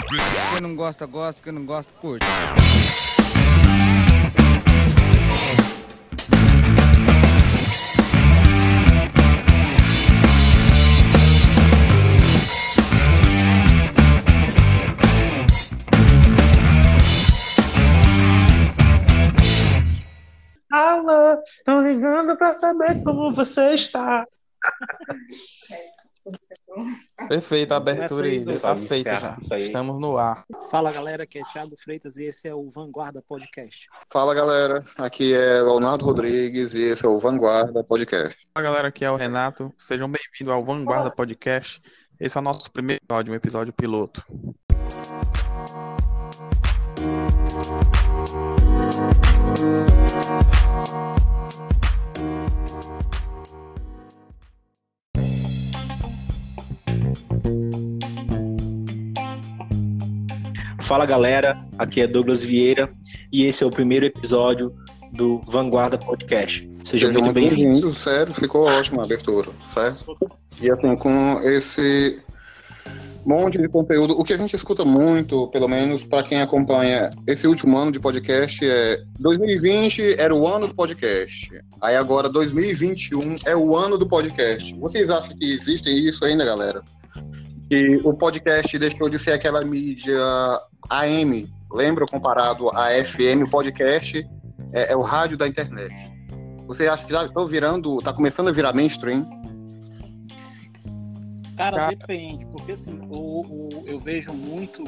Quem não gosta, gosta. Quem não gosta, curte. Alô, tô ligando pra saber como você está. Perfeito, a abertura aí, aí, tá feita já. Estamos no ar. Fala galera, aqui é Thiago Freitas e esse é o Vanguarda Podcast. Fala galera, aqui é Leonardo Rodrigues e esse é o Vanguarda Podcast. Fala galera, aqui é o Renato. Sejam bem-vindos ao Vanguarda Podcast. Esse é o nosso primeiro episódio, um episódio piloto. Fala galera, aqui é Douglas Vieira e esse é o primeiro episódio do Vanguarda Podcast. Sejam Sejam muito bem-vindos. bem-vindos, sério, ficou ótima a abertura, certo? E assim, com esse monte de conteúdo, o que a gente escuta muito, pelo menos para quem acompanha esse último ano de podcast, é 2020 era o ano do podcast. Aí agora 2021 é o ano do podcast. Vocês acham que existe isso ainda, galera? Que o podcast deixou de ser aquela mídia AM, lembra comparado a FM, o podcast é, é o rádio da internet. Você acha que está virando, tá começando a virar mainstream? Cara, Cara. depende, porque assim, o, o- eu vejo muito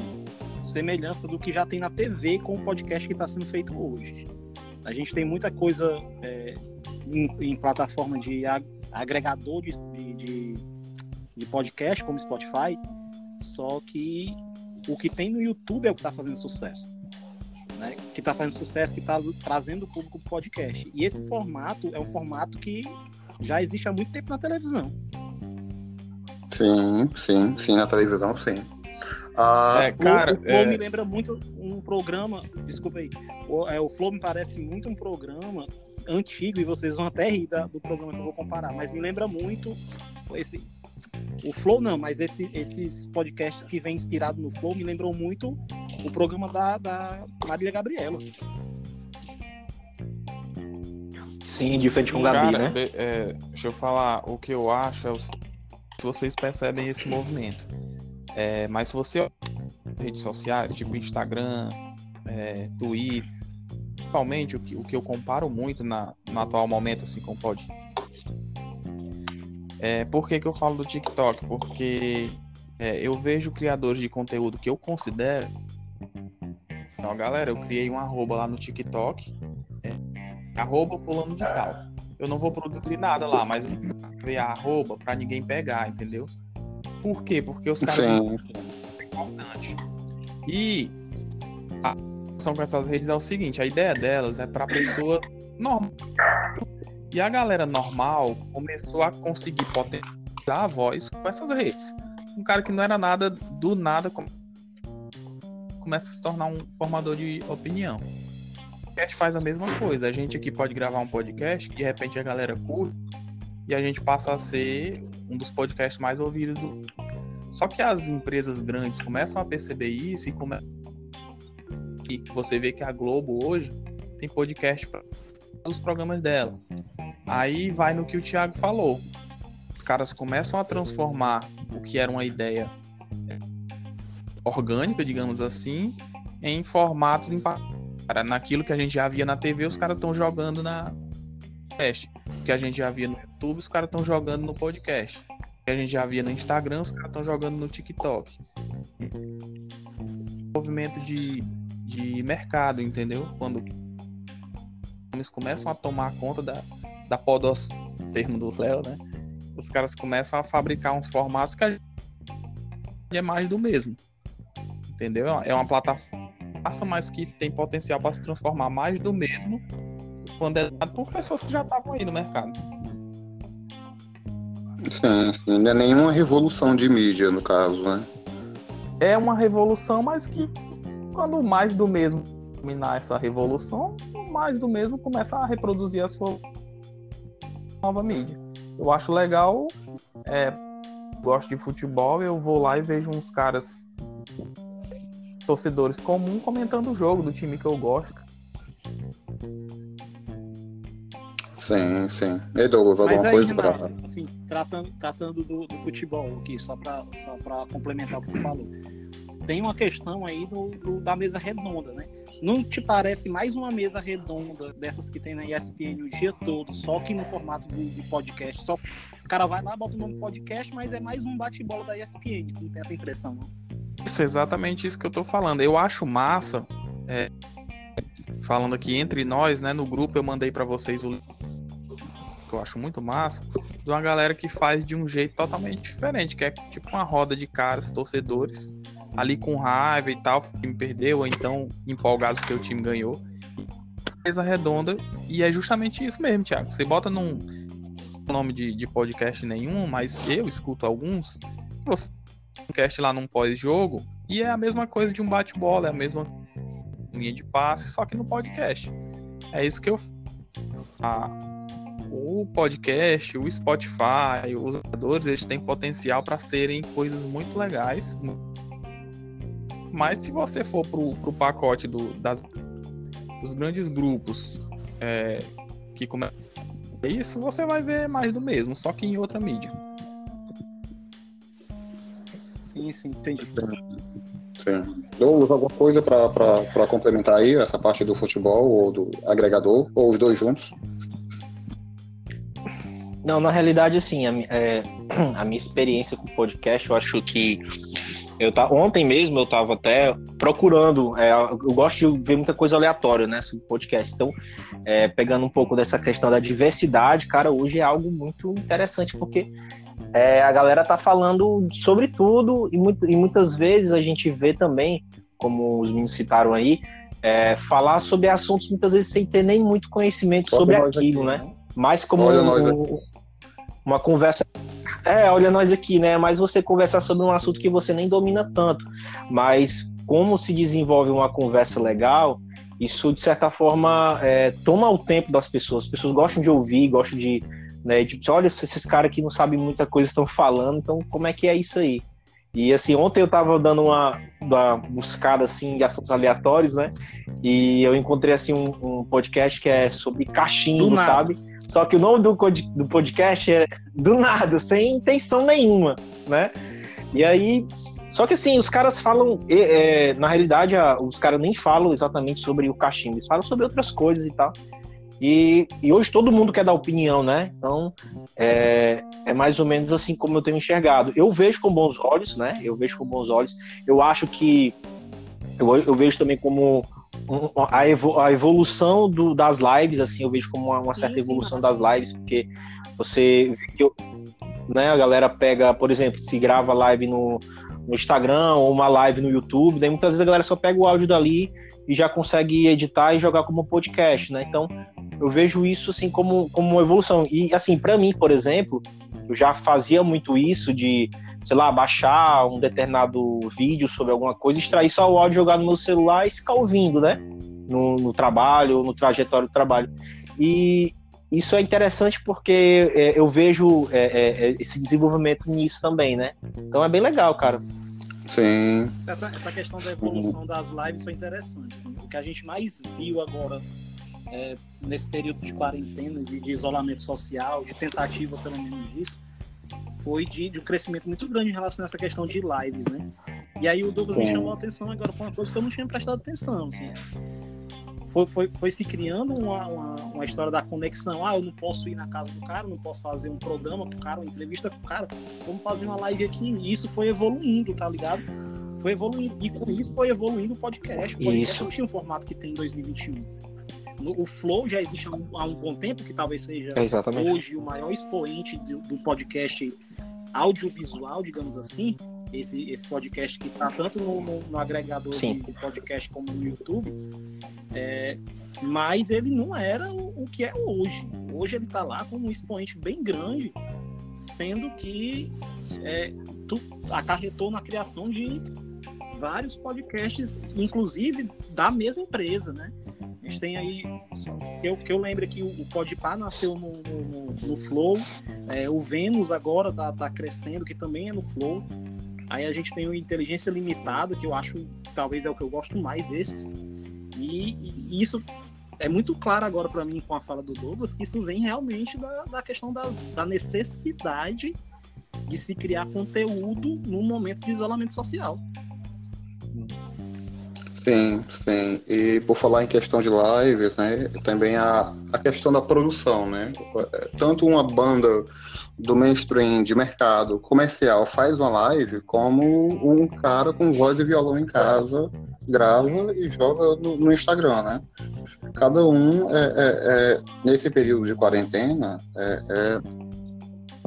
semelhança do que já tem na TV com o podcast que está sendo feito hoje. A gente tem muita coisa é, em, em plataforma de ag- agregador de, de, de- de podcast, como Spotify, só que o que tem no YouTube é o que está fazendo sucesso. Né? Que está fazendo sucesso, que está trazendo o público para o podcast. E esse formato é um formato que já existe há muito tempo na televisão. Sim, sim, sim, na televisão, sim. Ah, É, cara, o, o Flow é- me lembra muito um programa. Desculpa aí. O, é, o Flow me parece muito um programa antigo, e vocês vão até rir da- do programa que eu vou comparar, mas me lembra muito esse. O Flow não, mas esse- esses podcasts que vêm inspirado no Flow me lembram muito o programa da, da Marília Gabriela. Sim, de frente com o Gabi, Cara, né? de- é, deixa eu falar, o que eu acho é o- se vocês percebem esse movimento. É, mas se você redes sociais, tipo Instagram, é, Twitter, principalmente o que, o que eu comparo muito na, no atual momento assim com o pod. É, por que, que eu falo do TikTok? Porque é, eu vejo criadores de conteúdo que eu considero. Então, galera, eu criei um arroba lá no TikTok arroba fulano de tal. Eu não vou produzir nada lá, mas a arroba pra ninguém pegar, entendeu? Por quê? Porque os caras Sim. é importante. E a questão com essas redes é o seguinte, a ideia delas é pra pessoa normal. E a galera normal começou a conseguir potencializar a voz com essas redes. Um cara que não era nada, do nada, come- começa a se tornar um formador de opinião podcast faz a mesma coisa. A gente aqui pode gravar um podcast que de repente a galera curte e a gente passa a ser um dos podcasts mais ouvidos. Do... Só que as empresas grandes começam a perceber isso e come... e você vê que a Globo hoje tem podcast para os programas dela. Aí vai no que o Thiago falou. Os caras começam a transformar o que era uma ideia orgânica, digamos assim, em formatos Cara, naquilo que a gente já via na TV, os caras estão jogando na podcast. O que a gente já via no YouTube, os caras estão jogando no podcast. O que a gente já via no Instagram, os caras estão jogando no TikTok. Movimento de, de mercado, entendeu? Quando eles começam a tomar conta da, da podos, termo do Léo, né? Os caras começam a fabricar uns formatos que é mais do mesmo. Entendeu? É uma plataforma mas que tem potencial para se transformar mais do mesmo quando é dado por pessoas que já estavam aí no mercado. sim, sim. Não é nenhuma revolução de mídia, no caso, né? É uma revolução, mas que quando mais do mesmo dominar essa revolução, mais do mesmo começa a reproduzir a sua nova mídia. Eu acho legal, é, gosto de futebol, eu vou lá e vejo uns caras torcedores comuns comentando o jogo do time que eu gosto. Sim, sim. E Douglas, alguma Mas aí, coisa pra. Renato, assim, tratando, tratando do, do futebol aqui, só para só pra complementar o que tu falou. Tem uma questão aí do, do- da mesa redonda, né? Não te parece mais uma mesa redonda dessas que tem na ESPN o dia todo, só que no formato de, podcast? Só o cara vai lá, bota o nome podcast, mas é mais um bate-bola da ESPN. Tu não tem essa impressão, não? Isso, é exatamente isso que eu tô falando. Eu acho massa, é, falando aqui entre nós, né, no grupo eu mandei pra vocês o que eu acho muito massa, de uma galera que faz de um jeito totalmente diferente, que é tipo uma roda de caras, torcedores, ali com raiva e tal, o time perdeu, ou então empolgados porque o time ganhou. Mesa redonda, e é justamente isso mesmo, Thiago. Você bota num nome de, de podcast nenhum, mas eu escuto alguns, você um cast lá num pós-jogo e é a mesma coisa de um bate-bola, é a mesma linha de passe, só que no podcast. É isso que eu o podcast, o Spotify, os jogadores, eles têm potencial para serem coisas muito legais. Mas se você for pro, pro pacote do, das, dos grandes grupos é, que começam isso, você vai ver mais do mesmo, só que em outra mídia. Sim, sim, entendi. Sim. Douglas, alguma coisa pra complementar aí essa parte do futebol ou do agregador, ou os dois juntos? Não, na realidade, assim, a, é, a minha experiência com podcast, eu acho que eu tá, ontem mesmo eu estava até procurando, é, eu gosto de ver muita coisa aleatória, né, sobre podcast. Então, é, pegando um pouco dessa questão da diversidade, cara, hoje é algo muito interessante, porque é, a galera tá falando sobre tudo e, muito- e muitas vezes a gente vê também, como os meninos citaram aí, é, falar sobre assuntos muitas vezes sem ter nem muito conhecimento sobre nós aquilo, aqui, né? Mais como Olha um- nós um- uma conversa. É, olha nós aqui, né? Mas você conversar sobre um assunto que você nem domina tanto. Mas como se desenvolve uma conversa legal, isso de certa forma é, toma o tempo das pessoas. As pessoas gostam de ouvir, gostam de. Né, de olha, esses caras que não sabem muita coisa estão falando, então como é que é isso aí? E assim, ontem eu tava dando uma, uma buscada assim de assuntos aleatórios, né? E eu encontrei assim um, um podcast que é sobre cachimbo, sabe? Só que o nome do, do podcast é do nada, sem intenção nenhuma, né? E aí, só que assim, os caras falam, e, é, na realidade, a- os caras nem falam exatamente sobre o cachimbo, eles falam sobre outras coisas e tal. E, e hoje todo mundo quer dar opinião, né? Então, é, é mais ou menos assim como eu tenho enxergado. Eu vejo com bons olhos, né? Eu vejo com bons olhos. Eu acho que eu, eu vejo também como a, evo- a evolução do- das lives, assim, eu vejo como uma, uma certa evolução das lives, porque você né, a galera pega, por exemplo, se grava live no, no Instagram ou uma live no YouTube, daí muitas vezes a galera só pega o áudio dali e já consegue editar e jogar como podcast, né? Então, eu vejo isso assim como, como uma evolução. E assim, para mim, por exemplo, eu já fazia muito isso de, sei lá, baixar um determinado vídeo sobre alguma coisa, extrair só o áudio, jogar no meu celular e ficar ouvindo, né? No, no trabalho, no trajetório do trabalho. E isso é interessante porque é, eu vejo é, é, é, esse desenvolvimento nisso também, né? Então é bem legal, cara. Sim. Essa, essa questão da evolução das lives foi interessante. assim. O que a gente mais viu agora é, nesse período de quarentena, de, de isolamento social, de tentativa pelo menos disso, foi de, de um crescimento muito grande em relação a essa questão de lives, né? E aí o Douglas me chamou a atenção agora para uma coisa que eu não tinha prestado atenção, assim. Foi, foi, foi se criando uma, uma, uma história da conexão. Ah, eu não posso ir na casa do cara, não posso fazer um programa pro cara, uma entrevista com o cara. Vamos fazer uma live aqui. E isso foi evoluindo, tá ligado? Foi evoluindo. E com isso foi evoluindo o podcast. O podcast Isso. não tinha o formato que tem em 2021. No- o Flow já existe há um, há um bom tempo, que talvez seja exatamente. hoje o maior expoente do, do podcast audiovisual, digamos assim, esse, esse podcast que está tanto no, no- no agregador de, Sim. de podcast como no YouTube, é, mas ele não era o, o que é hoje. Hoje ele está lá como um expoente bem grande, sendo que é, tu, acarretou na criação de vários podcasts, inclusive da mesma empresa, né? A gente tem aí, eu, que eu lembro que o, o Podpah nasceu no, no, no Flow, é, o Vênus agora tá, tá crescendo, que também é no Flow. Aí a gente tem o inteligência limitada, que eu acho talvez é o que eu gosto mais desses. E, e isso é muito claro agora para mim com a fala do Douglas que isso vem realmente da, da questão da, da necessidade de se criar conteúdo num momento de isolamento social. Sim, sim. E por falar em questão de lives, né, também a, a questão da produção, né? Tanto uma banda do mainstream de mercado comercial faz uma live, como um cara com voz e violão em casa grava e joga no, no Instagram, né? Cada um, é, é, é nesse período de quarentena, é, é,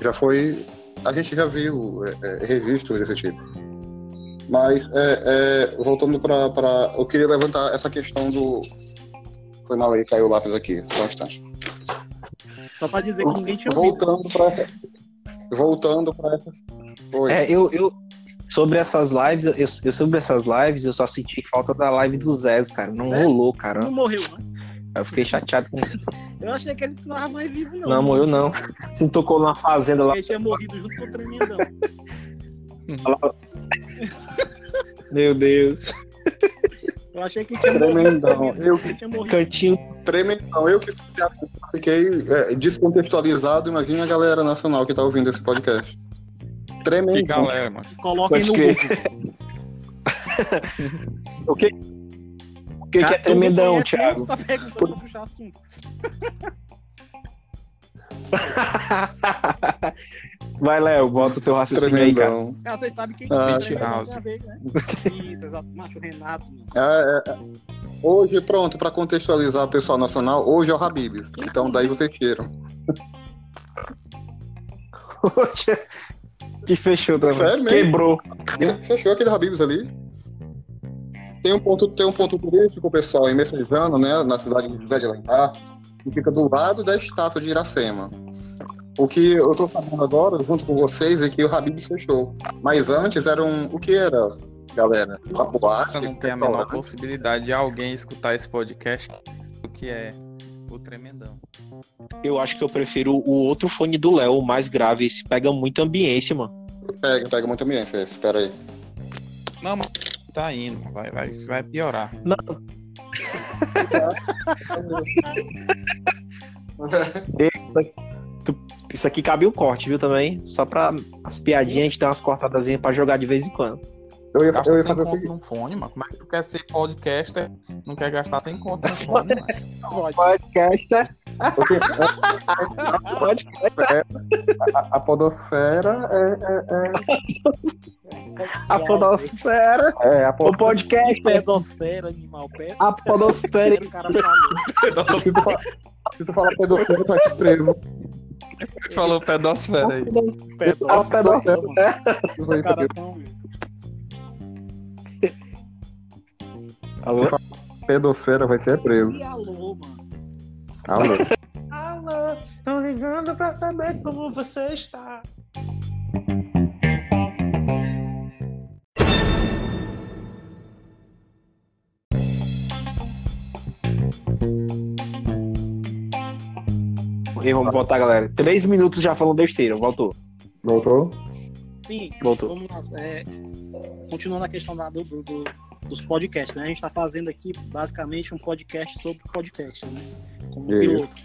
já foi. A gente já viu é, registros desse tipo. Mas, voltando para. Eu queria levantar essa questão do. Foi mal aí, caiu o lápis aqui, só um instante. Só para dizer que ninguém tinha. Voltando para essa. Voltando para essa. Oi. É, eu, eu, sobre essas lives, eu, eu, sobre essas lives, eu só senti falta da live do Zé, cara. Não é? rolou, cara. Não morreu, né? Eu fiquei chateado com isso. Eu achei que ele não tava mais vivo, não. Não, morreu não. Se tocou numa fazenda lá. Ele tinha morrido junto com o tremendão. Meu Deus. Eu achei que tinha Tremendão. Eu que tinha morrido. Cantinho. Tremendão. Eu que fiquei é, descontextualizado. Imagina a galera nacional que tá ouvindo esse podcast. Tremendão. Que galera, mano. Coloquem no Google. o que, o que, que é tremendão, Thiago? Tá perguntando pra puxar assunto. Vai, Léo, bota o teu raciocínio aí, cara. Cara, vocês sabem quem ah, que House. A ver, né? Isso, exato. Macho Renato. É, é, hoje, pronto, pra contextualizar o pessoal nacional, hoje é o Habibs. Então daí vocês tiram. que fechou também. Sério, Quebrou. Fechou aquele Habibs ali. Tem um ponto, tem um ponto turístico, pessoal, em Messejano, né, na cidade de José de Alencar, que fica do lado da estátua de Iracema. O que eu estou falando agora, junto com vocês, é que o Habib fechou. Mas antes era um. O que era, galera? Uma boate. Não tem a menor possibilidade de alguém escutar esse podcast do que é o Tremendão. Eu acho que eu prefiro o outro fone do Léo, o mais grave. Esse pega muita ambiência, mano. Pega, pega muita ambiência esse, pera aí. Não, mas tá indo, vai, vai, vai piorar. Não. Isso aqui cabe um corte, viu, também? Só pra as piadinhas, a gente dar umas cortadazinhas pra jogar de vez em quando. Eu ia, Gasta eu ia sem conto num fone, mano. Como é que tu quer ser podcaster não quer gastar sem conto no fone, mano? Podcaster. podcaster. A, a podosfera é... é, é... A podosfera. É, a pod... O podcast. Pedosfera, animal. Pedosfera. A podosfera. Se tu, falar pedosfera, tu vai te preso. Falou pedosfera aí. Pedosfera. Pedosfera. Alô? Pedofeira vai ser preso. E alô, mano? Alô. Alô, tô ligando pra saber como você está. E vamos voltar, galera. Três minutos já falando besteira. Voltou. Voltou? Sim, Voltou. Vamos lá. É, continuando a questão da, do, do, dos podcasts, né? A gente está fazendo aqui basicamente um podcast sobre podcast, né? Como um piloto.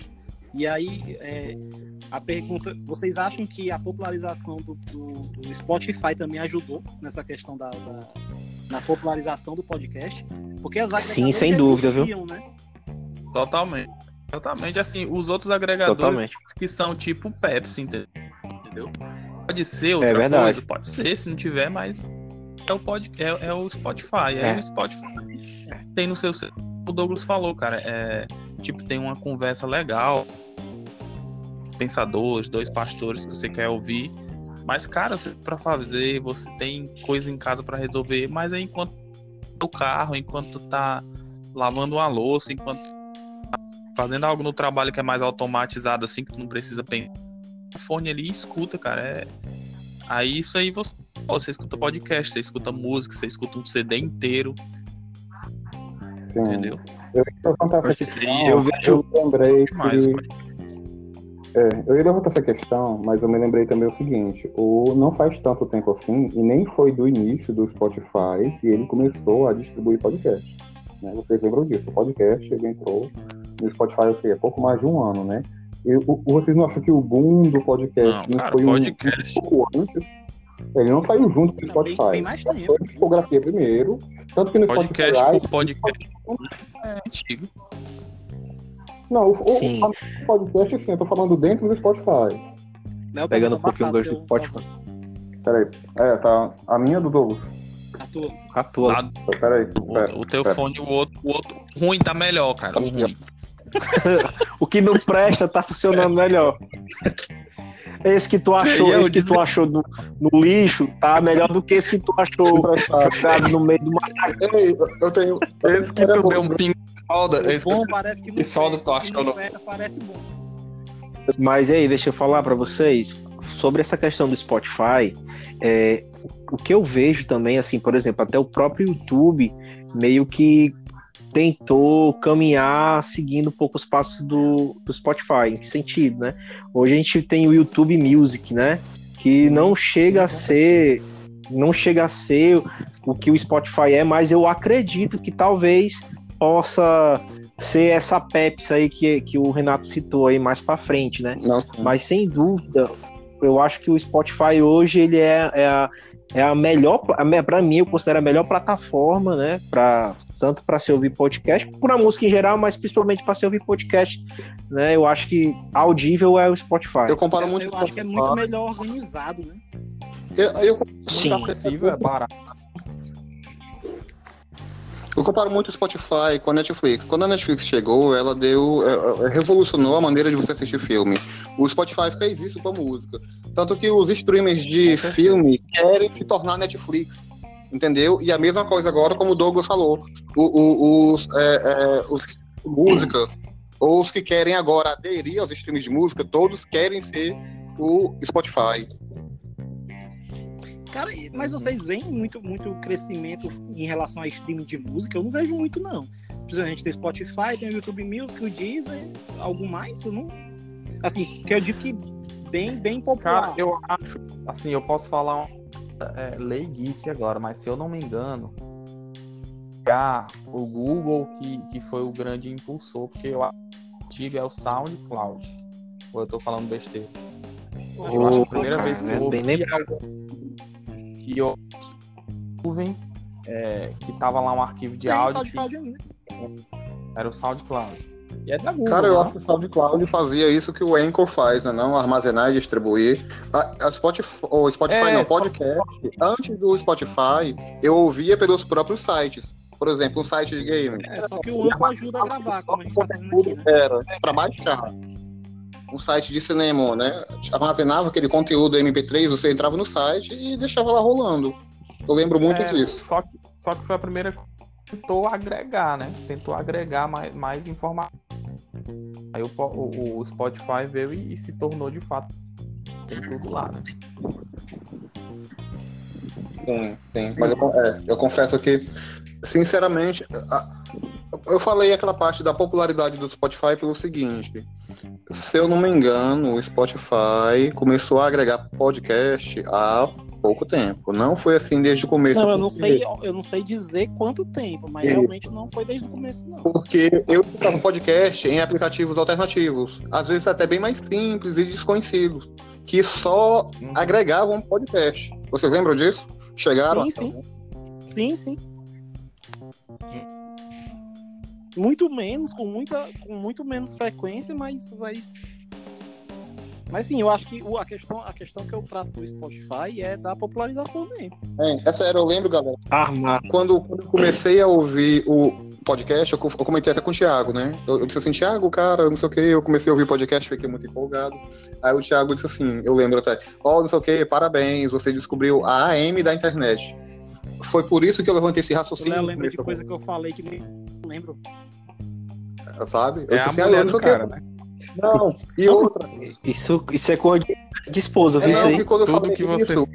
E aí, é, a pergunta: vocês acham que a popularização do, do, do Spotify também ajudou nessa questão da, da na popularização do podcast? Porque as Sim, sem dúvida, viu? Né? Totalmente. Totalmente. Assim, os outros agregadores Totalmente. que são tipo Pepsi, entendeu? Pode ser outra é verdade. coisa, pode ser, se não tiver, mas é o, pod, é, é o Spotify. É. o Spotify tem no seu. O Douglas falou, cara. É, tipo, tem uma conversa legal. Pensadores, dois pastores que você quer ouvir. Mas, cara, para fazer, você tem coisa em casa para resolver, mas é enquanto o carro, enquanto tá lavando uma louça, enquanto tá fazendo algo no trabalho que é mais automatizado, assim, que tu não precisa pensar. O fone ali escuta, cara. É... Aí isso aí você você escuta podcast, você escuta música, você escuta um CD inteiro. Sim. Entendeu? Eu, eu, eu, eu vejo. Eu lembrei demais, que... É, eu ia levantar essa questão, mas eu me lembrei também o seguinte: o não faz tanto tempo assim, e nem foi do início do Spotify que ele começou a distribuir podcast. Né? Vocês lembram disso? O podcast ele entrou no Spotify o quê? há pouco mais de um ano, né? E, o, vocês não acham que o boom do podcast Não, não, cara, foi podcast- um, um pouco antes? Ele não saiu junto com o Não, Spotify. bem- bem mais tempo. Foi a discografia primeiro. Tanto que no Podcast Spotify. por podcast. É antigo. Não, o, o- Sim. o podcast sim, eu tô falando dentro do Spotify. Léo tá Pegando um pouquinho o do Spotify. Peraí. É, tá. A minha do Douglas. a tua- A tua. Tá, Peraí. o, pera, o teu pera. fone, o outro, o outro. Ruim tá melhor, cara. O ruim. O que não presta tá funcionando melhor. Esse que tu achou, esse que tu achou no, no lixo, tá melhor do que esse que tu achou jogado no meio do. Ei, eu tenho. Esse que tu deu um pingo de solda. Esse O bom parece que que solda tu achou no- parece bom. Mas aí, deixa eu falar pra vocês sobre essa questão do Spotify. é, o que eu vejo também, assim, por exemplo, até o próprio YouTube meio que tentou caminhar seguindo um pouco os passos do, do Spotify. Em que sentido, né? Hoje a gente tem o YouTube Music, né? Que não chega a ser. Não chega a ser o que o Spotify é, mas eu acredito que talvez possa ser essa Pepsi aí que, que o Renato citou aí mais pra frente, né? Mas sem dúvida, eu acho que o Spotify hoje ele é, é, a, é a melhor, para mim eu considero a melhor plataforma, né? Pra, tanto para se ouvir podcast, por a música em geral, mas principalmente para se ouvir podcast, né? Eu acho que audível é o Spotify. eu comparo muito. eu acho que é muito melhor organizado, né? Eu, eu, Sim. muito acessível, é barato. eu comparo muito o Spotify com a Netflix. Quando a Netflix chegou, ela deu. é, é, revolucionou a maneira de você assistir filme. O Spotify fez isso com a música. Tanto que os streamers de filme querem se tornar Netflix. Entendeu? E a mesma coisa agora, como o Douglas falou. O, o- os, é, é, os música, ou os que querem agora aderir aos streams de música, todos querem ser o Spotify. Cara, mas vocês veem muito, muito crescimento em relação a streaming de música? Eu não vejo muito, não. Gente tem Spotify, tem o YouTube Music, o Deezer, algo mais? Eu não... Assim, que eu digo que bem, bem popular. Cara, eu acho, assim, eu posso falar é, leiguice agora, mas se eu não me engano, o Google que, que foi o grande impulsor, porque eu que antigo é o SoundCloud. Ou eu tô falando besteira? Eu acho que a primeira cara, vez que é eu bem ouvi que eu nuvem é, que tava lá um arquivo de Tem áudio que era o SoundCloud. E é da Google. Cara, eu né? acho que o SoundCloud fazia isso que o Anchor faz, né? Não armazenar e distribuir. A, a Spotify, o Spotify É, não, podcast. Antes do Spotify, eu ouvia pelos próprios sites. Por exemplo, um site de game. É, só que o Anchor ajuda a gravar, como a gente tá fazendo aqui, né? Era para baixar. Um site de cinema, né? Armazenava aquele conteúdo MP3, você entrava no site e deixava lá rolando. Eu lembro muito É, disso. Só que, só que foi a primeira que tentou agregar, né? Tentou agregar mais, mais informação. Aí o, o, o Spotify veio e, e se tornou de fato. Tem tudo lá, né? Sim, sim. Mas eu, é, eu confesso que, sinceramente, eu falei aquela parte da popularidade do Spotify pelo seguinte. Se eu não me engano, o Spotify começou a agregar podcast há pouco tempo. Não foi assim desde o começo. Não, eu não sei, eu não sei dizer quanto tempo, mas Isso. realmente não foi desde o começo, não. Porque eu escutava podcast em aplicativos alternativos, às vezes até bem mais simples e desconhecidos, que só Uhum. agregavam podcast. Vocês lembram disso? Chegaram? Sim, sim. Sim, sim. Muito menos, com, muita, com muito menos frequência, mas, mas. Mas sim, eu acho que a questão, a questão que eu trato do Spotify é da popularização mesmo. É, é sério, eu lembro, galera. Armar. Quando, quando eu comecei a ouvir o podcast, eu, eu comentei até com o Thiago, né? Eu, eu disse assim, Thiago, cara, não sei o que, eu comecei a ouvir podcast, fiquei muito empolgado. Aí o Thiago disse assim, eu lembro até, ó, não sei o que, parabéns, você descobriu a AM da internet. Foi por isso que eu levantei esse Eu raciocínio no lembro de coisa que eu falei que nem lembro. sabe? Eu É disse a assim, ah, mulher não do sei o que. né? Não, e outra, Isso, isso é coisa de, esposa, é viu isso não, aí? quando eu Tudo que você- isso,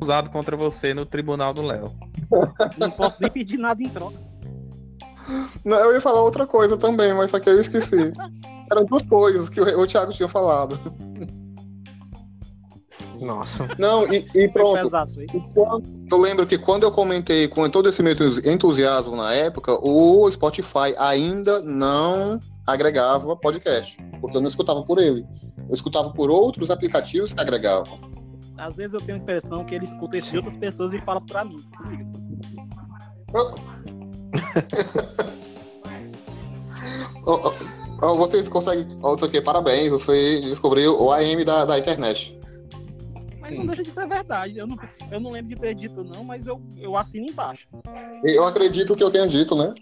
Usado contra você no tribunal do Léo. Não posso nem pedir nada em troca. Não, eu ia falar outra coisa também, mas só que eu esqueci. Eram duas coisas que o, o Thiago tinha falado. Nossa. Não, e, e pronto. pesado. E quando- eu lembro que quando eu comentei com todo esse meu entusiasmo na época, o Spotify ainda não agregava podcast, porque eu não escutava por ele. Eu escutava por outros aplicativos que agregavam. Às vezes eu tenho a impressão que ele escuta isso de outras pessoas e fala pra mim. Ó, ó, ó, Vocês conseguem. Não sei o quê, parabéns, você descobriu o AM da, da internet. Mas não deixa de ser verdade. Eu não, eu não lembro de ter dito não, mas eu, eu assino embaixo. Eu acredito que eu tenha dito, né?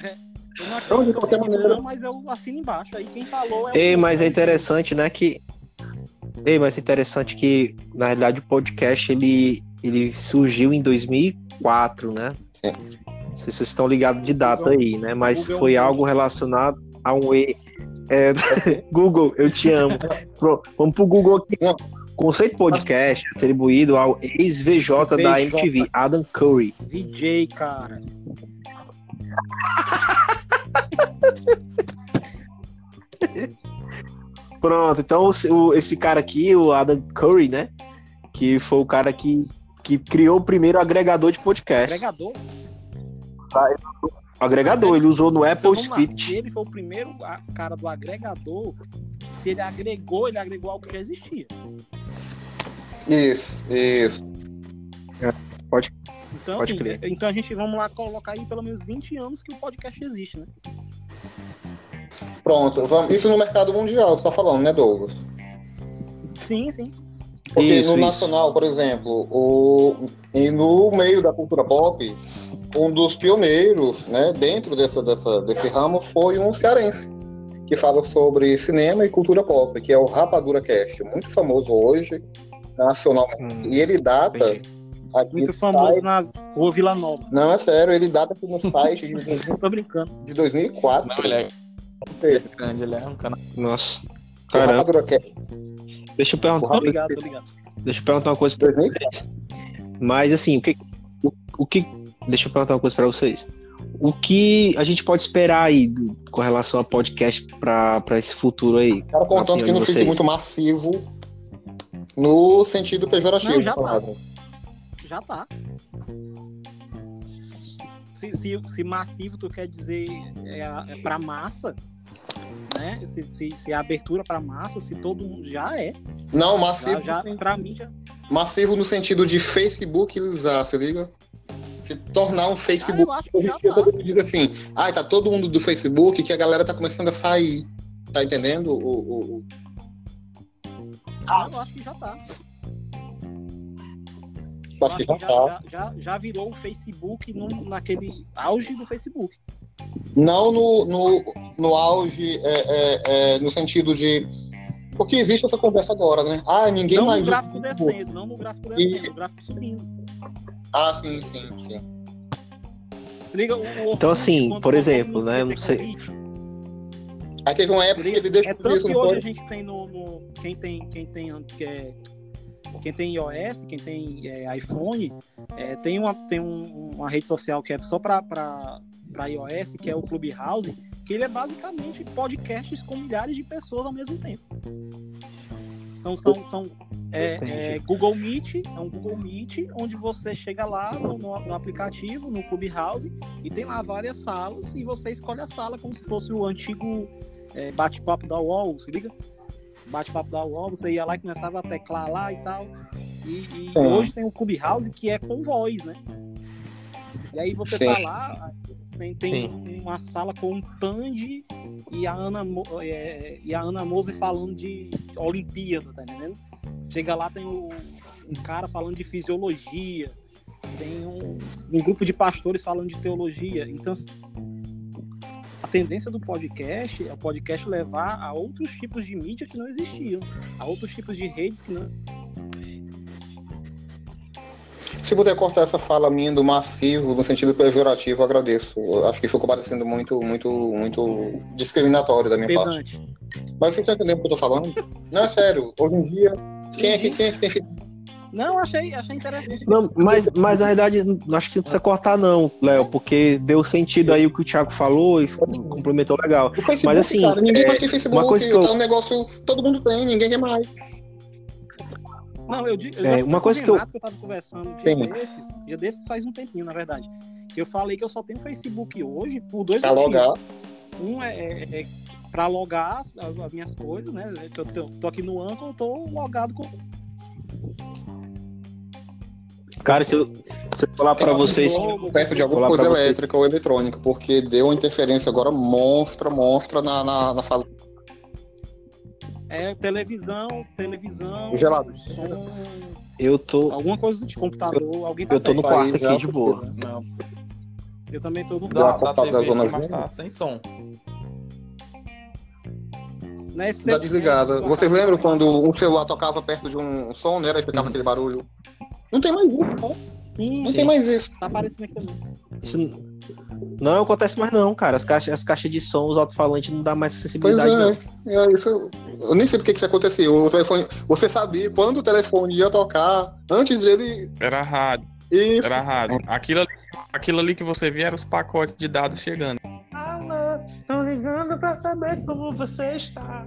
Eu não Então, de qualquer dito maneira- não, mas eu assino embaixo. Aí quem falou é o Ei, mas é interessante, né, que... Ei, mas é interessante que, na realidade, o podcast, ele, ele surgiu em 2004, né? Sim. Não sei se vocês estão ligados de data aí, né? Mas Google foi é algo relacionado a um... E... é, Google, eu te amo. Pro- Vamos pro Google aqui. Conceito podcast atribuído ao ex-VJ da. MTV, Adam Curry. VJ, cara. Pronto, então o- o- esse cara aqui, o Adam Curry, né? Que foi o cara que, que criou o primeiro agregador de podcast. Agregador. Agregador, ele usou no Então, Apple. Se Speech. ele foi o primeiro cara do agregador, se ele agregou, ele agregou algo que já existia. Isso, isso. Então, Pode assim, crer. então a gente vamos lá colocar aí pelo menos 20 anos que o podcast existe, né? Pronto, vamos. Isso no mercado mundial, tu tá falando, né, Douglas? Sim, sim. Porque Isso, no isso. nacional, por exemplo, o, e no meio da cultura pop, um dos pioneiros, né, dentro dessa, dessa, desse ramo foi um cearense que fala sobre cinema e cultura pop, que é o Rapadura Cast, muito famoso hoje nacionalmente. Hum, E ele data entendi. Aqui Muito famoso site- na Rua Vila Nova. Não, é sério, ele data aqui no site de, Tô brincando. de 2004. Não, ele é Ele. grande, ele é um canal. Nossa. Caramba, deixa eu perguntar, Tô ligado, tô ligado. deixa eu perguntar uma coisa pra 2004. vocês. Mas assim, o que, o, o que. Deixa eu perguntar uma coisa pra vocês. O que a gente pode esperar aí com relação a podcast pra, pra esse futuro aí? Cara, contanto que não fique muito massivo no sentido pejorativo. Não, tá. palavra. Já tá. Se, se, se massivo tu quer dizer é, a- é pra massa, né? Se, se, se é abertura pra massa, se todo mundo já é. Não, Já, massivo, já pra mim já. massivo no sentido de Facebookizar, se liga? Se tornar um Ah, Facebook. eu acho já tá. todo mundo diz assim, ai, tá todo mundo do Facebook que a galera tá começando a sair. Tá entendendo? O, o- o- Ah, eu acho que já tá. Acho que já já, já, já, virou o Facebook num- naquele auge do Facebook. Não no, no, no auge, é, é, é, no sentido de. Porque existe essa conversa agora, né? Ah, ninguém não mais no gráfico descendo, não no gráfico E- descendo, no gráfico subindo. Ah, sim, sim, sim. Liga, o, Então, assim, por exemplo, né, não sei- Aí teve uma época que ele deixou É tanto isso que no hoje a gente tem no, no- quem tem quem tem que é- quem tem iOS, quem tem é, iPhone, é, tem uma tem um- uma rede social que é só para iOS, que é o Clubhouse, que ele é basicamente podcasts com milhares de pessoas ao mesmo tempo. São são, são é, é Google Meet, é um Google Meet onde você chega lá no, no- no aplicativo, no Clubhouse, e tem lá várias salas e você escolhe a sala como se fosse o antigo é, bate-papo da UOL, se liga? Bate-papo da UOL, você ia lá e começava a teclar lá e tal. E, e hoje tem o Clubhouse que é com voz, né? E aí você Sim. tá lá, tem, tem Sim. uma sala com o Tandy e a Ana, é, e a Ana Moser falando de Olimpíada, tá entendendo? Chega lá, tem o, um cara falando de fisiologia, tem um, um grupo de pastores falando de teologia. Então, a tendência do podcast é o podcast levar a outros tipos de mídia que não existiam, a outros tipos de redes que não. Se puder cortar essa fala minha do massivo no sentido pejorativo, eu agradeço. Acho que ficou parecendo muito, muito, muito discriminatório da minha parte. Pedante. Mas vocês estão entendendo o que eu tô falando? Não, é sério. Hoje em dia, quem é que, quem é que tem feito? Não, achei, achei interessante. Não, mas, mas na verdade, acho que não precisa cortar, não, Léo, porque deu sentido aí o que o Thiago falou e complementou legal. O Facebook, Mas, assim, cara, ninguém é, mais tem Facebook, uma coisa que eu- tá um negócio, todo mundo tem, ninguém quer mais. Não, eu digo. Eu É, uma coisa que eu- que eu tava conversando um Sim. dia desses, dia desses faz um tempinho, na verdade. Que eu falei que eu só tenho Facebook hoje por dois Pra motivos. logar. Um é, é, é pra logar as, as- as minhas coisas, né? Eu tô, tô aqui no Anchor, eu tô logado com. Cara, se eu, se eu falar pra vocês. Perto de alguma coisa vocês. elétrica ou eletrônica, porque deu uma interferência agora monstra, monstra na, na, na fala. É televisão, televisão, Gelado. som, Eu tô, alguma coisa de computador, alguém tá eu tô no Isso aí quarto já- aqui de boa. Não, Eu também tô no cortada da zona mas azul. tá sem som. Tá desligada. Vocês lembram quando um celular tocava perto de um som, né? Aí ficava Uhum. aquele barulho. Não tem mais isso, não. Sim, Não Sim. tem mais isso. tá aparecendo aqui também. Isso não acontece mais, não, cara. As caixas, as caixas de som, os alto-falantes não dá mais Pois acessibilidade, não. é. é isso, eu nem sei porque que isso acontecia. O telefone, você sabia quando o telefone ia tocar, antes dele. Era rádio, Isso. era rádio. Aquilo ali, aquilo ali que você via eram os pacotes de dados chegando. Alô, tô ligando pra saber como você está.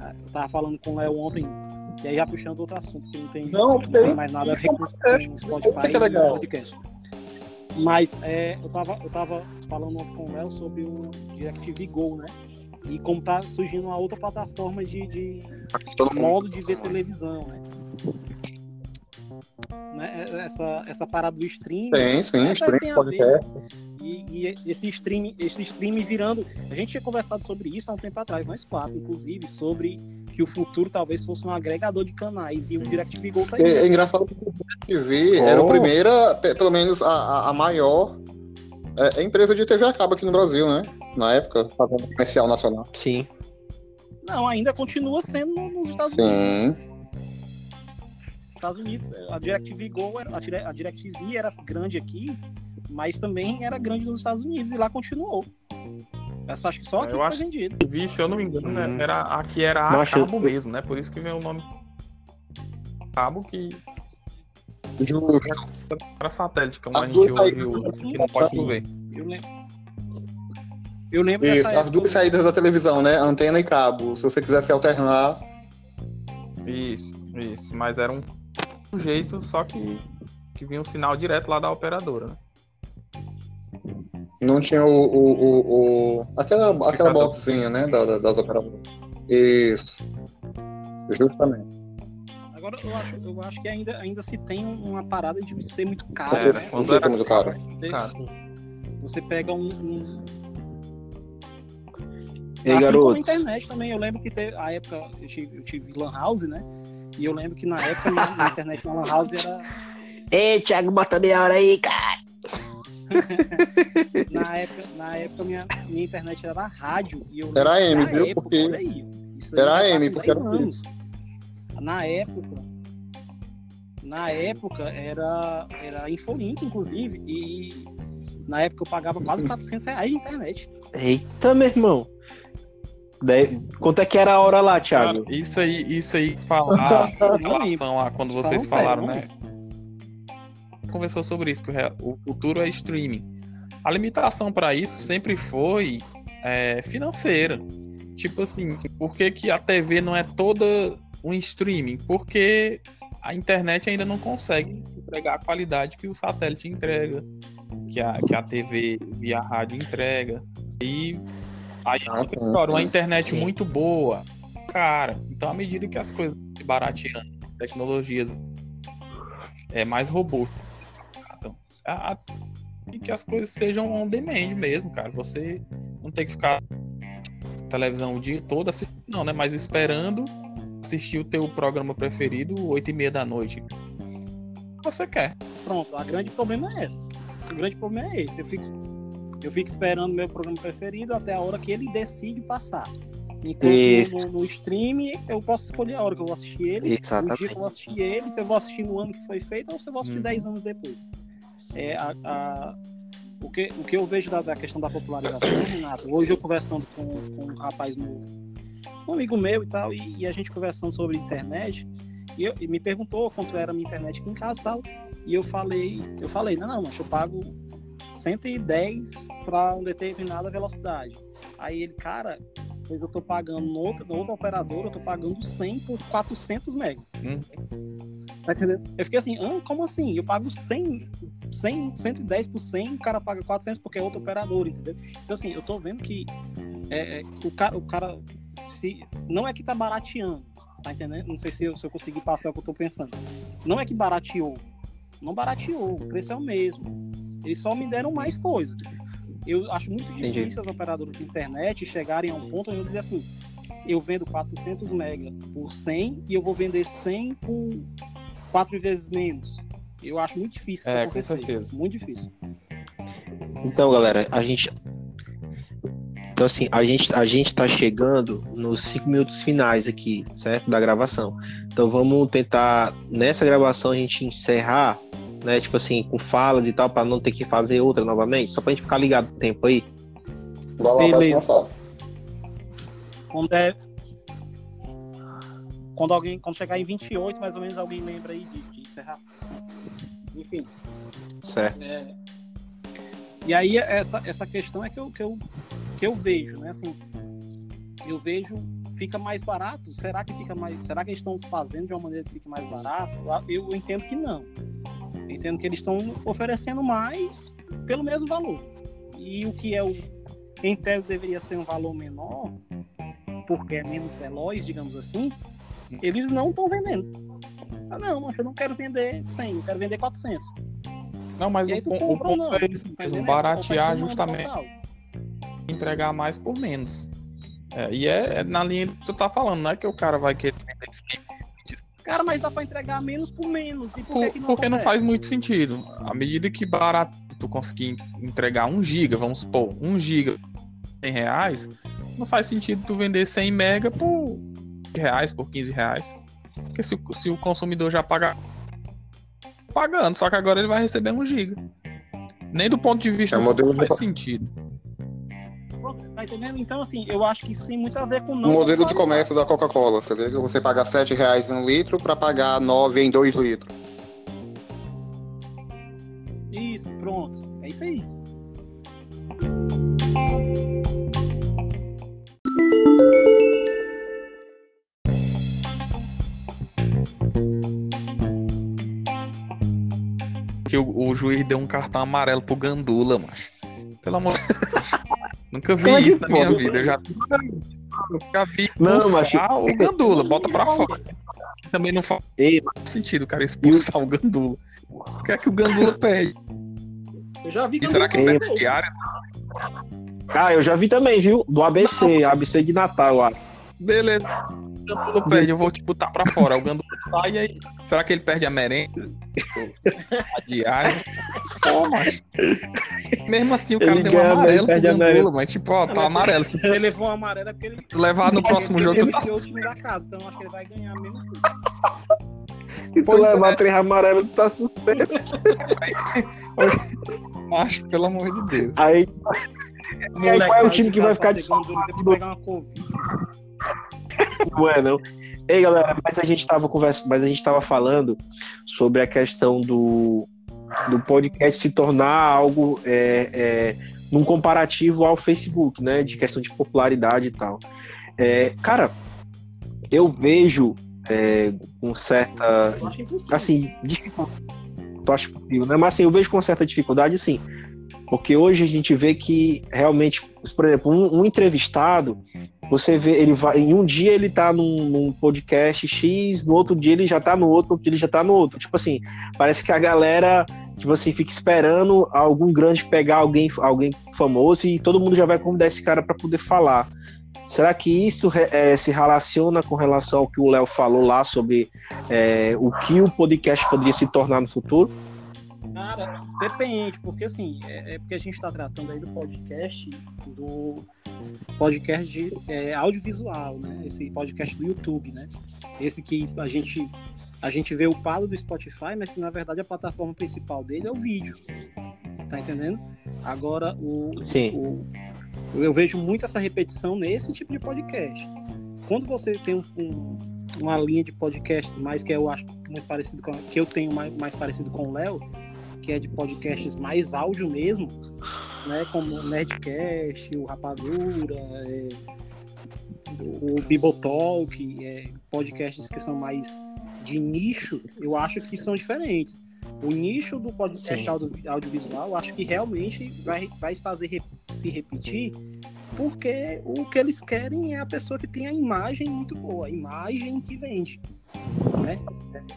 Eu tava falando com o Léo ontem, e aí já puxando outro assunto, que não tem, Não, tem tem. mais nada a ver é com, podcast. com o Spotify Isso que é legal. podcast. Mas é, eu, tava, eu tava falando ontem com o Léo sobre o DirecTV Go, né? E como tá surgindo uma outra plataforma de, de Todo mundo. modo de ver televisão, né? Né, Essa, essa parada do streaming. Tem, sim, Essa stream, podcast. E, e esse streaming, esse streaming virando. A gente tinha conversado sobre isso há um tempo atrás, nós quatro, inclusive, sobre que o futuro talvez fosse um agregador de canais e o DirecTV Go tá aí. É, é engraçado que o TV era a Oh. primeira, pe- pelo menos a, a- a maior é, empresa de TV a cabo aqui no Brasil, né? Na época, fazendo comercial nacional. Sim. Não, ainda continua sendo no- nos Estados Unidos. Sim. Estados Unidos. A DirecTV Go, era, a DirecTV era grande aqui, mas também era grande nos Estados Unidos e lá continuou. Eu só acho que só aqui Eu foi acho- vendido. Vi, se eu não me engano, né, Hum. era, aqui era a Macho, cabo eu- mesmo, né? Por isso que vem o nome cabo que Justo. era satélite, como As a gente duas hoje saídas, usa, que não pode sim. ver. Eu lembro. Eu lembro Isso, dessa as duas saídas da televisão, né? Antena e cabo. Se você quisesse alternar. Isso, isso. Mas era um jeito, só que, que vinha um sinal direto lá da operadora, né? Não tinha o. o, o, o- aquela aquela boxinha, né? Da, da- das operadoras. Isso. Justamente. Agora eu acho, eu acho que ainda, ainda se tem uma parada de ser muito caro. Era, né? quando Não era muito caro. Você, Cara, você pega um. um... Ei, assim garoto. a internet também. Eu lembro que teve, a época eu tive, eu tive Lan House, né? E eu lembro que na época minha, minha internet na Lan House era. Ei, Thiago, bota meia hora aí, cara. Na época, na época minha, minha internet era rádio. E eu Era na viu? época, Porque- Olha aí. Isso Era com porque 10 era anos. Na época. Na época era, era Infolink, inclusive. E na época eu pagava quase 400 reais de internet. Eita, meu irmão. Quanto é que era a hora lá, Thiago? Cara, isso aí, isso aí falar em relação a quando vocês Falando falaram, sério, né? Conversou sobre isso, que o futuro é streaming. A limitação para isso sempre foi é, financeira. Tipo assim, por que, que a TV não é toda um streaming? Porque a internet ainda não consegue entregar a qualidade que o satélite entrega, que a, que a TV via rádio entrega. E aí, Ah, uma internet Sim. muito boa, cara. Então, à medida que as coisas se barateando, tecnologias é mais robustas, então, a, a- e que as coisas sejam on demand mesmo, cara. Você não tem que ficar na televisão o dia todo assistindo, não, né? Mas esperando assistir o teu programa preferido oito e meia da noite. Você quer. Pronto, a grande problema é esse. O grande problema é esse. Eu fico, eu fico esperando meu programa preferido até a hora que ele decide passar. Enquanto no, no stream eu posso escolher a hora que eu vou assistir ele, o dia que Exatamente. eu vou assistir ele, se eu vou assistir no ano que foi feito ou se eu vou assistir Hum. 10 anos depois. É, a, a- o, que, o que eu vejo da, da questão da popularização, Renato, hoje eu conversando com, com um rapaz, no, um amigo meu e tal, e, e a gente conversando sobre internet, E, eu, e me perguntou quanto era a minha internet aqui em casa e tal. E eu falei, eu falei, não, não, mas eu pago 110 para uma determinada velocidade. Aí ele, cara, eu tô pagando no outro, no outro operador, eu tô pagando 100 por 400 mega. Hum. Tá entendendo? Eu fiquei assim, ah, como assim? Eu pago 100, 100, 110 por 100, o cara paga 400 porque é outro operador, entendeu? Então assim, eu tô vendo que é, é, o, cara, o cara se, não é que tá barateando, tá entendendo? Não sei se eu, se eu consegui passar o que eu tô pensando. Não é que barateou, não barateou, o preço é o mesmo. Eles só me deram mais coisa. Eu acho muito Entendi. difícil as operadoras de internet chegarem a um ponto onde eu dizer assim, eu vendo 400 mega por 100 e eu vou vender 100 por quatro vezes menos. Eu acho muito difícil É, com certeza. Muito difícil. Então, galera, a gente. Então, assim, a gente, a gente tá chegando nos cinco minutos finais aqui, certo? Da gravação. Então, vamos tentar, nessa gravação, a gente encerrar, né? Tipo assim, com falas e tal, pra não ter que fazer outra novamente, só pra gente ficar ligado no tempo aí. Vai lá, Beleza. é. Quando alguém. Quando chegar em 28, mais ou menos, alguém lembra aí de, de encerrar. Enfim. Certo. É, E aí essa, essa questão é que eu, que, eu, que eu vejo, né? Assim, eu vejo, fica mais barato? Será que fica mais. Será que eles estão fazendo de uma maneira que fique mais barato? Eu, entendo que não. Eu entendo que eles estão oferecendo mais pelo mesmo valor. E o que é o. Em tese deveria ser um valor menor, porque é menos veloz, digamos assim, eles não estão vendendo. Ah, não, mas eu não quero vender 100, eu quero vender 400. Não, mas o, aí tu pon- o compra ou ponto não? é Tá mesmo, baratear justamente, entregar mais por menos. É, e é, é na linha que tu tá falando, não é que o cara vai querer vender 100 Cara, mas dá pra entregar menos por menos. E por, Por- que, não porque não acontece? faz muito sentido. À medida que barato tu conseguir entregar 1 giga, vamos supor, 1 giga 100 reais, não faz sentido tu vender 100 mega por 20 reais, por 15 reais. Porque se, o- se o consumidor já paga pagando, só que agora ele vai receber 1 giga. Nem do ponto de vista É modelo faz de- sentido. Tá entendendo? Então, assim, eu acho que isso tem muito a ver com O modelo de comércio da Coca-Cola, você paga 7 reais em um litro para pagar 9 em 2 litros. Isso, pronto. É isso aí. O, o juiz deu um cartão amarelo pro Gandula, mano. Pelo amor de Deus. Nunca vi Como é isso na minha vida. Eu já, eu já vi Não, macho. o Gandula, bota pra fora. Também não faz Ei, sentido, cara, expulsar o Gandula. O que é que o Gandula perde? Eu já vi E será que ele perde diária? Ah, eu já vi também, viu? Do ABC, ABC de Natal, eu acho. Beleza. O Gandula perde, eu vou te botar pra fora. O Gandula sai e aí. Será que ele perde a merenda? A diária? Pô, macho. Mesmo assim, o cara Ele deu um mas ele amarelo pro perde a Gandula, merenda. mas tipo, ó, tá Mas- amarelo. Se Ele levou um amarelo é porque ele. levar no próximo ele jogo, tu tá da casa, então acho que ele vai ganhar menos. Se tu levar é. três amarelos, tu tá suspenso. macho, pelo amor de Deus. Aí, E aí, qual é o time que vai ficar de segundo? Ele tem que pegar uma Covid. Não é, não. Ei, galera, mas a gente tava conversando, mas a gente tava falando sobre a questão do, do podcast se tornar algo é, é, num comparativo ao Facebook, né? De questão de popularidade e tal. É, cara, eu vejo é, com certa Eu acho impossível. assim, dificuldade. Tu acha possível, né? Mas assim, eu vejo com certa dificuldade, sim. Porque hoje a gente vê que realmente, por exemplo, um, um entrevistado, você vê, ele vai, em um dia ele tá num, num podcast X, no outro dia ele já tá no outro, outro ele já tá no outro. Tipo assim, parece que a galera, tipo assim, fica esperando algum grande pegar alguém, alguém famoso e todo mundo já vai convidar esse cara para poder falar. Será que isso eh, se relaciona com relação ao que o Léo falou lá sobre é, o que o podcast poderia se tornar no futuro? Cara, depende, porque assim, é, é porque a gente está tratando aí do podcast do podcast de é, audiovisual, né? Esse podcast do YouTube, né? Esse que a gente a gente vê o palo do Spotify, mas que na verdade a plataforma principal dele é o vídeo. Tá entendendo? Agora o, Sim. o- eu vejo muito essa repetição nesse tipo de podcast. Quando você tem um, um- uma linha de podcast, mais que eu acho muito parecido com que eu tenho mais, mais parecido com o Léo, que é de podcasts mais áudio mesmo, né? Como o Nerdcast, o Rapadura, é, o Bibotalk, é, podcasts que são mais de nicho, eu acho que são diferentes. O nicho do podcast audio, audiovisual, eu acho que realmente vai, vai fazer re- se repetir, porque o que eles querem é a pessoa que tem a imagem muito boa, a imagem que vende. Né?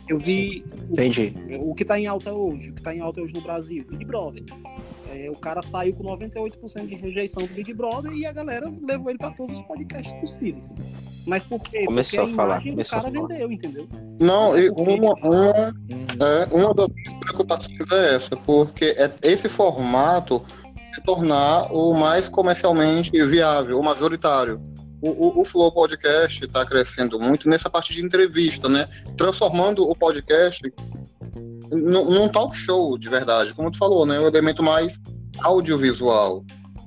Eu vi Entendi. o que tá em alta hoje, o que tá em alta hoje no Brasil, Big Brother. É, o cara saiu com 98% de rejeição do Big Brother e a galera levou ele para todos os podcasts possíveis. Mas por quê? Começou Porque a falar, começou a cara falar. vendeu, entendeu? Não, e Porque- uma, uma, é, uma das minhas preocupações é essa, porque é esse formato se tornar o mais comercialmente viável, o majoritário. O, o, o Flow Podcast está crescendo muito nessa parte de entrevista, né? Transformando o podcast num, num talk show de verdade, como tu falou, né? Um elemento mais audiovisual.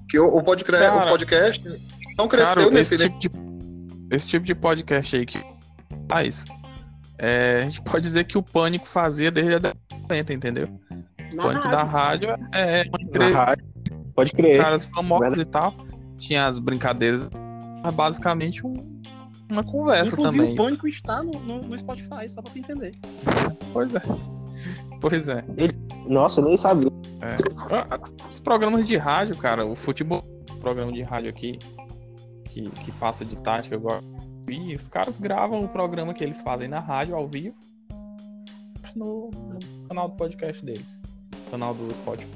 Que o, o, podcre- Cara, o podcast não cresceu Cara, nesse, esse tipo, de, esse tipo de podcast aí que faz, é, a gente pode dizer que o Pânico fazia desde a década de 90, entendeu? O Na Pânico da rádio é, é uma Na entrevista, rádio. Pode crer. caras famosos e tal. Tinha as brincadeiras, mas basicamente um- uma conversa Inclusive também. o Pânico está no, no, no Spotify, só pra tu entender. Pois é. Pois é. Nossa, eu nem sabia. Ah, Os programas de rádio, cara, o futebol, programa de rádio aqui, que, que passa de tática, eu gosto. E os caras gravam o programa que eles fazem na rádio ao vivo no, no canal do podcast deles. Canal do Spotify.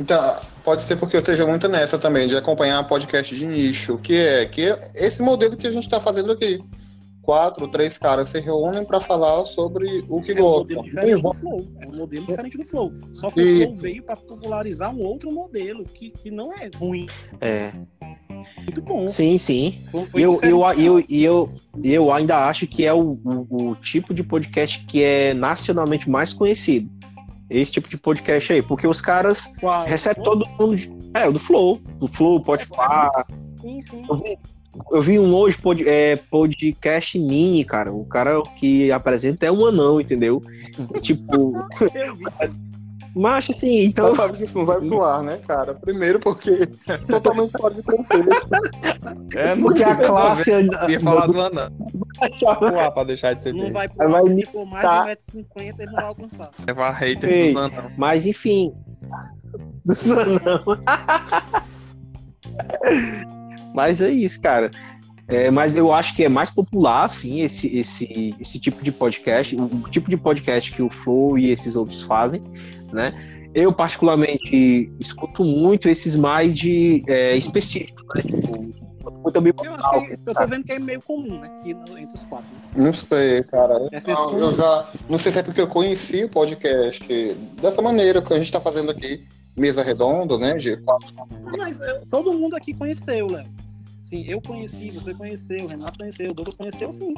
Então, pode ser porque eu esteja muito nessa também, de acompanhar podcast de nicho, que é, que é esse modelo que a gente está fazendo aqui. Quatro, três caras se reúnem para falar sobre o que É um gostam. modelo diferente do Flow. É um modelo diferente do Flow. Só que o. Flow veio para popularizar um outro modelo que, que não é ruim, É. muito bom. Sim, sim. Eu, eu, eu, eu, eu ainda acho que é o, o, o tipo de podcast que é nacionalmente mais conhecido. Esse tipo de podcast aí. Porque os caras Qual? recebem todo mundo. de- É, o do Flow. Do Flow, pode falar. Sim, sim. Eu vi, eu vi um hoje pod, é, podcast mini, cara. O cara que apresenta é um anão, entendeu? tipo, Mas assim, então. Então sabe que isso não vai pro ar, né, cara? Primeiro porque totalmente fora de contexto. É, Porque a classe. Eu ia falar do Ana. Voar pra deixar de ser Não vai pro vai ar, se for mais imitar. de 1,50m, ele não vai alcançar. Levar hater Ei. dos anão. Mas enfim. Dos anão. Mas é isso, cara. É, mas eu acho que é mais popular, sim, esse, esse, esse tipo de podcast, o, tipo de podcast que o Flow e esses outros fazem, né? Eu, particularmente, escuto muito esses mais de é, específicos, né? Tipo, muito Eu bipolar, acho que eu tô vendo que é meio comum, né? Aqui no- entre os quatro. né? Não sei, cara. É Não, eu já. Não sei se é porque eu conheci o podcast dessa maneira que a gente tá fazendo aqui, mesa redonda, né? De quatro. Mas eu- todo mundo aqui conheceu, Léo. Sim, eu conheci, você conheceu, o Renato conheceu, o Douglas conheceu, sim.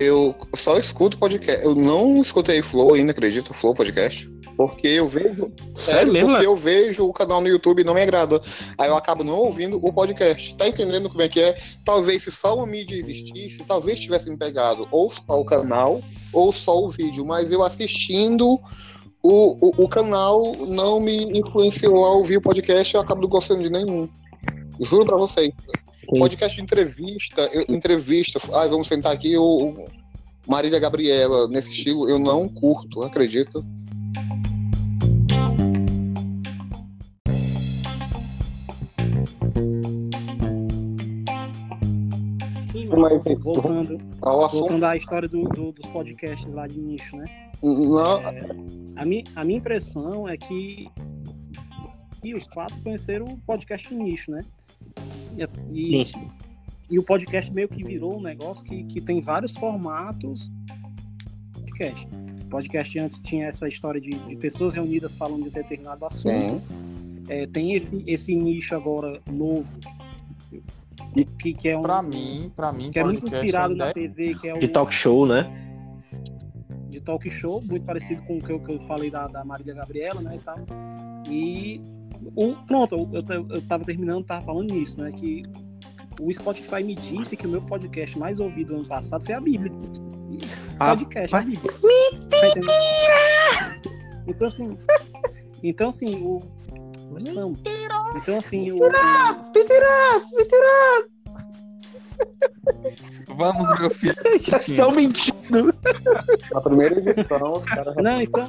Eu só escuto podcast. Eu não escutei Flow ainda, acredito, Flow Podcast. Porque eu vejo. Sério mesmo, porque Léo? eu vejo o canal no YouTube e não me agrada. Aí eu acabo não ouvindo o podcast. Tá entendendo como é que é? Talvez se só uma mídia existisse, talvez tivessem pegado ou só o canal ou só o vídeo. Mas eu assistindo. O, o, o canal não me influenciou a ouvir o podcast eu acabo não gostando de nenhum. Juro pra vocês. Podcast de entrevista, eu- entrevista, ai, vamos sentar aqui, o, o Marília Gabriela, nesse estilo, eu não curto, acredito. Mas, Voltando, Ao assunto, voltando à história do- do- dos podcasts lá de nicho, né? não, A, mi, a minha impressão é que e os quatro conheceram o podcast de nicho, né? E, e, Sim. e o podcast meio que virou um negócio que, que tem vários formatos podcast. Podcast antes tinha essa história de, de pessoas reunidas falando de determinado assunto. É, tem esse, esse nicho agora novo, que, que é um. Pra mim, pra mim, que é muito podcast inspirado na é- TV, que é o De talk show, né? de talk show, muito parecido com o que eu, que eu falei da, da Marília Gabriela, né, e tal. E o, pronto, eu, eu, eu tava terminando, tava falando nisso, né, que o Spotify me disse que o meu podcast mais ouvido ano passado foi a Bíblia. Ah, podcast, a Bíblia. Mentira! Então assim, então assim, o. Mentira! Então assim, o. Mentira! Mentira! Vamos, meu filho. Já estão mentindo. Na primeira edição, os caras Não, então.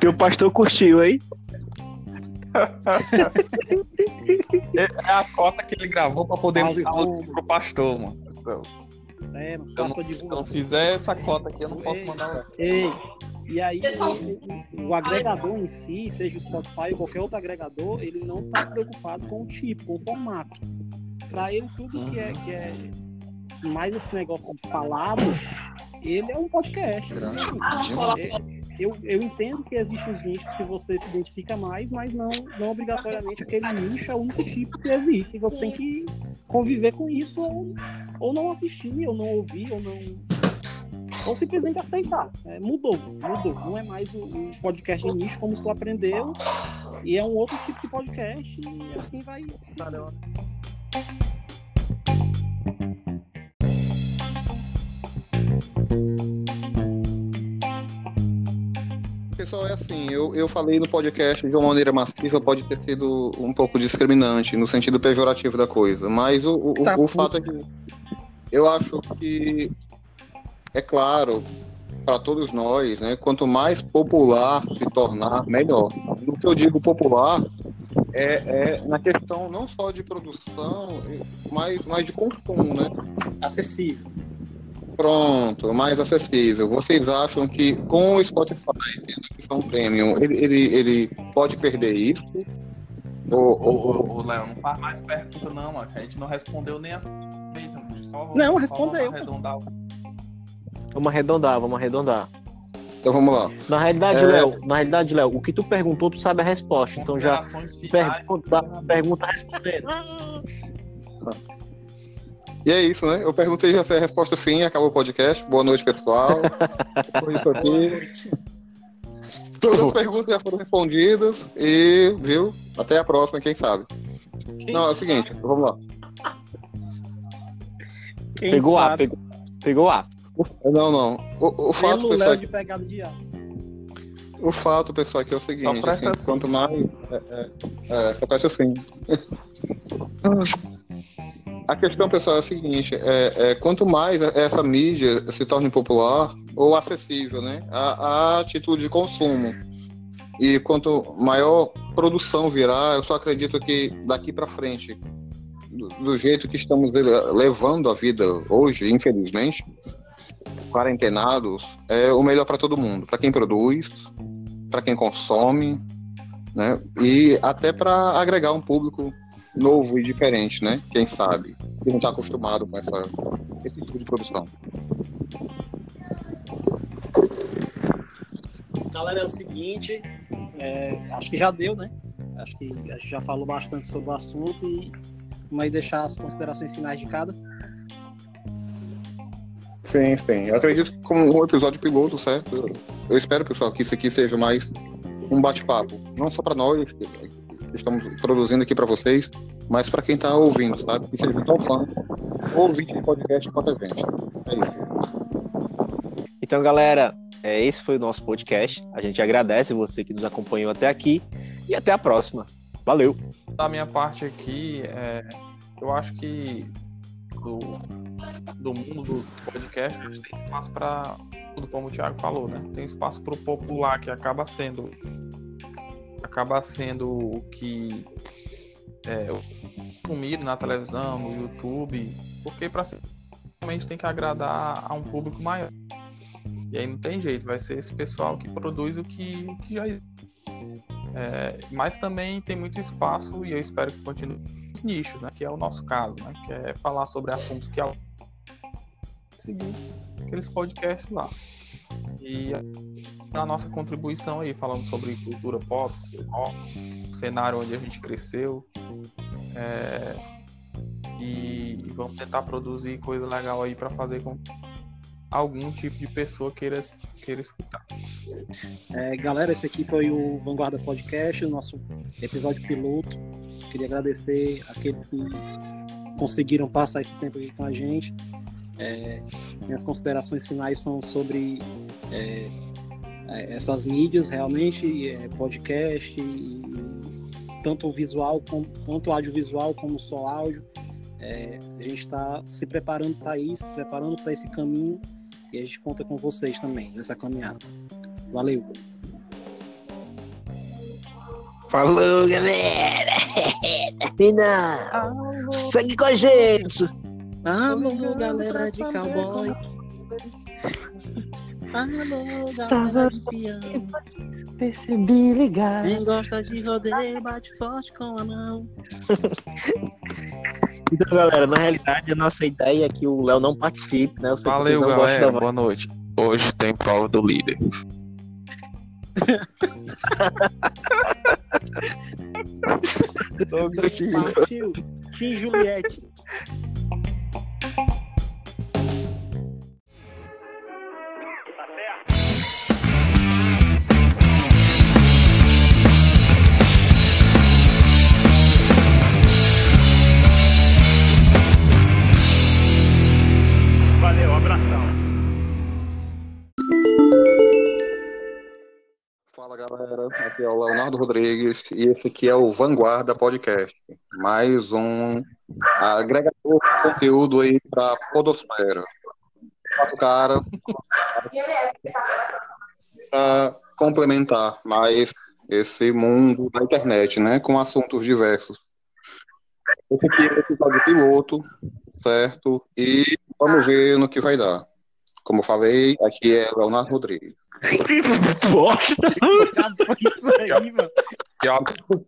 Teu pastor curtiu, hein? É a cota que ele gravou pra poder Salve, mandar Romo. pro pastor, mano. Se eu É, mano, não, faça a se eu não fizer essa cota aqui, eu não posso mandar. Ei, e aí o, o agregador em si, seja o Spotify ou qualquer outro agregador, ele não está preocupado com o tipo, com o formato. Para ele, tudo que é, que é mais esse negócio de falado, ele é um podcast. Grande. É, Eu, eu entendo que existem os nichos que você se identifica mais, mas não, não obrigatoriamente aquele nicho é o único tipo que existe. E você tem que conviver com isso ou, ou não assistir, ou não ouvir, ou não. Ou simplesmente aceitar. É, mudou, mudou. Não é mais o, o podcast de nicho como tu aprendeu. E é um outro tipo de podcast. E assim vai. Pessoal, é assim, eu, eu falei no podcast de uma maneira massiva, pode ter sido um pouco discriminante, no sentido pejorativo da coisa, mas o, o, Tá, o- fato é que eu acho que, é claro, para todos nós, né, quanto mais popular se tornar, melhor. No que eu digo popular, é, é na questão não só de produção, mas, mas de consumo, né? Acessível. Pronto, mais acessível. Vocês acham que com o Spotify, tendo questão premium, ele, ele, ele pode perder isso? Ou, Ô, ou- ô, ô, Léo, não faz mais pergunta, não, mano. que A gente não respondeu nem as. Só, Não, só respondeu, vamos arredondar. Vamos arredondar, vamos arredondar. então vamos lá. Na realidade, É. Léo, na realidade, Léo, o que tu perguntou, tu sabe a resposta. Então já pergunta, pergunta respondendo. E é isso, né? Eu perguntei já se é a resposta fim, acabou o podcast. Boa noite, pessoal. Foi isso Boa aqui. Todas as perguntas já foram respondidas. E, viu? Até a próxima, quem sabe. Quem Não, é o seguinte, vamos lá. Quem Pegou A, sabe, pegou, pegou A. Não, não. O, o fato, pelo pessoal, de pegada de. O fato, pessoal, aqui é o seguinte, assim, quanto mais. É, é, é, só presta assim. A questão, pessoal, é a seguinte: é, é, quanto mais essa mídia se torne popular ou acessível, né? A, a título de consumo. E quanto maior produção virar, eu só acredito que daqui para frente, do, do jeito que estamos levando a vida hoje, infelizmente, quarentenados, é o melhor para todo mundo. Para quem produz, para quem consome, né? E até para agregar um público novo e diferente, né? Quem sabe, que não está acostumado com essa, esse tipo de produção. Galera, é o seguinte, é, acho que já deu, né? Acho que a gente já falou bastante sobre o assunto e vamos aí deixar as considerações finais de cada. Sim, sim. Eu acredito que como um episódio piloto, certo? Eu, espero, pessoal, que isso aqui seja mais um bate-papo, não só para nós que estamos produzindo aqui para vocês, mas para quem está ouvindo, sabe? Que seja tão fã ou ouvinte de podcast quanto a gente. É isso. Então, galera, é, esse foi o nosso podcast. A gente agradece você que nos acompanhou até aqui e até a próxima. Valeu! Da minha parte aqui, é, eu acho que do, do mundo do podcast tem espaço para tudo como o Thiago falou, né? Tem espaço para o popular que acaba sendo acaba sendo o que é consumido na televisão, no YouTube, porque para realmente tem que agradar a um público maior. E aí não tem jeito, vai ser esse pessoal que produz o que, o que já existe. É, mas também tem muito espaço e eu espero que continue nichos, né? Que é o nosso caso, né? Que é falar sobre assuntos que seguir aqueles podcasts lá. E a nossa contribuição aí, falando sobre cultura pop, rock, cenário onde a gente cresceu. É, e vamos tentar produzir coisa legal aí para fazer com que algum tipo de pessoa queira, queira escutar. É, galera, esse aqui foi o Vanguarda Podcast, o nosso episódio piloto. Queria agradecer aqueles que conseguiram passar esse tempo aqui com a gente. É, minhas considerações finais são sobre é, é essas mídias, realmente, é, podcast, e, tanto visual, como, tanto audiovisual como só áudio. É, a gente está se preparando para isso, se preparando para esse caminho e a gente conta com vocês também nessa caminhada. Valeu! Falou, galera! Terminando! Segue com a gente! Alô, galera de cowboy! Alô, galera de piano! Percebi ligar. Quem gosta de rodeio, bate forte com a mão. Então, galera, na realidade, a nossa ideia é que o Léo não participe, né? Eu sei que Valeu, gostam galera. da Boa noite. Hoje tem prova do líder. Partiu! Tim Juliette. Valeu, aqui é o Leonardo Rodrigues e esse aqui é o Vanguarda Podcast, mais um agregador de conteúdo aí para Podosfera. Quatro cara para complementar mais esse mundo da internet, né, com assuntos diversos. Esse aqui é o episódio piloto, certo? E vamos ver no que vai dar. Como falei, aqui é Leonardo Rodrigues. Que bosta! Já foi isso aí, mano. Pior que eu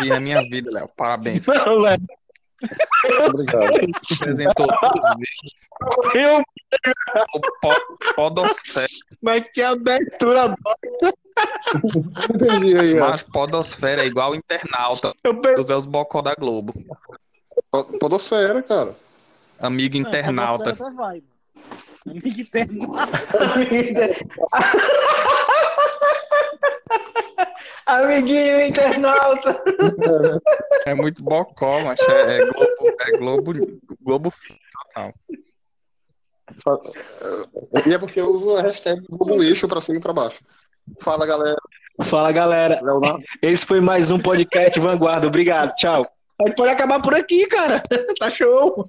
vi na minha vida, Léo. Parabéns. Não, Léo. Obrigado. Apresentou duas vezes. Eu, O po- Podosfera. mas que abertura Entendi aí, ó. Mas Podosfera é igual internauta Eu pe- do Zé os Bocó da Globo. Po- Podosfera, cara. Amigo internauta. Até internauta. Amiguinho internauta! É muito bocó, mas é, é Globo, é Globo, Globo total. E é porque eu uso a hashtag Google Lixo pra cima e pra baixo. Fala, galera. Fala, galera. Leonardo. Esse foi mais um podcast Vanguarda. Obrigado. Tchau. A gente pode acabar por aqui, cara. Tá show.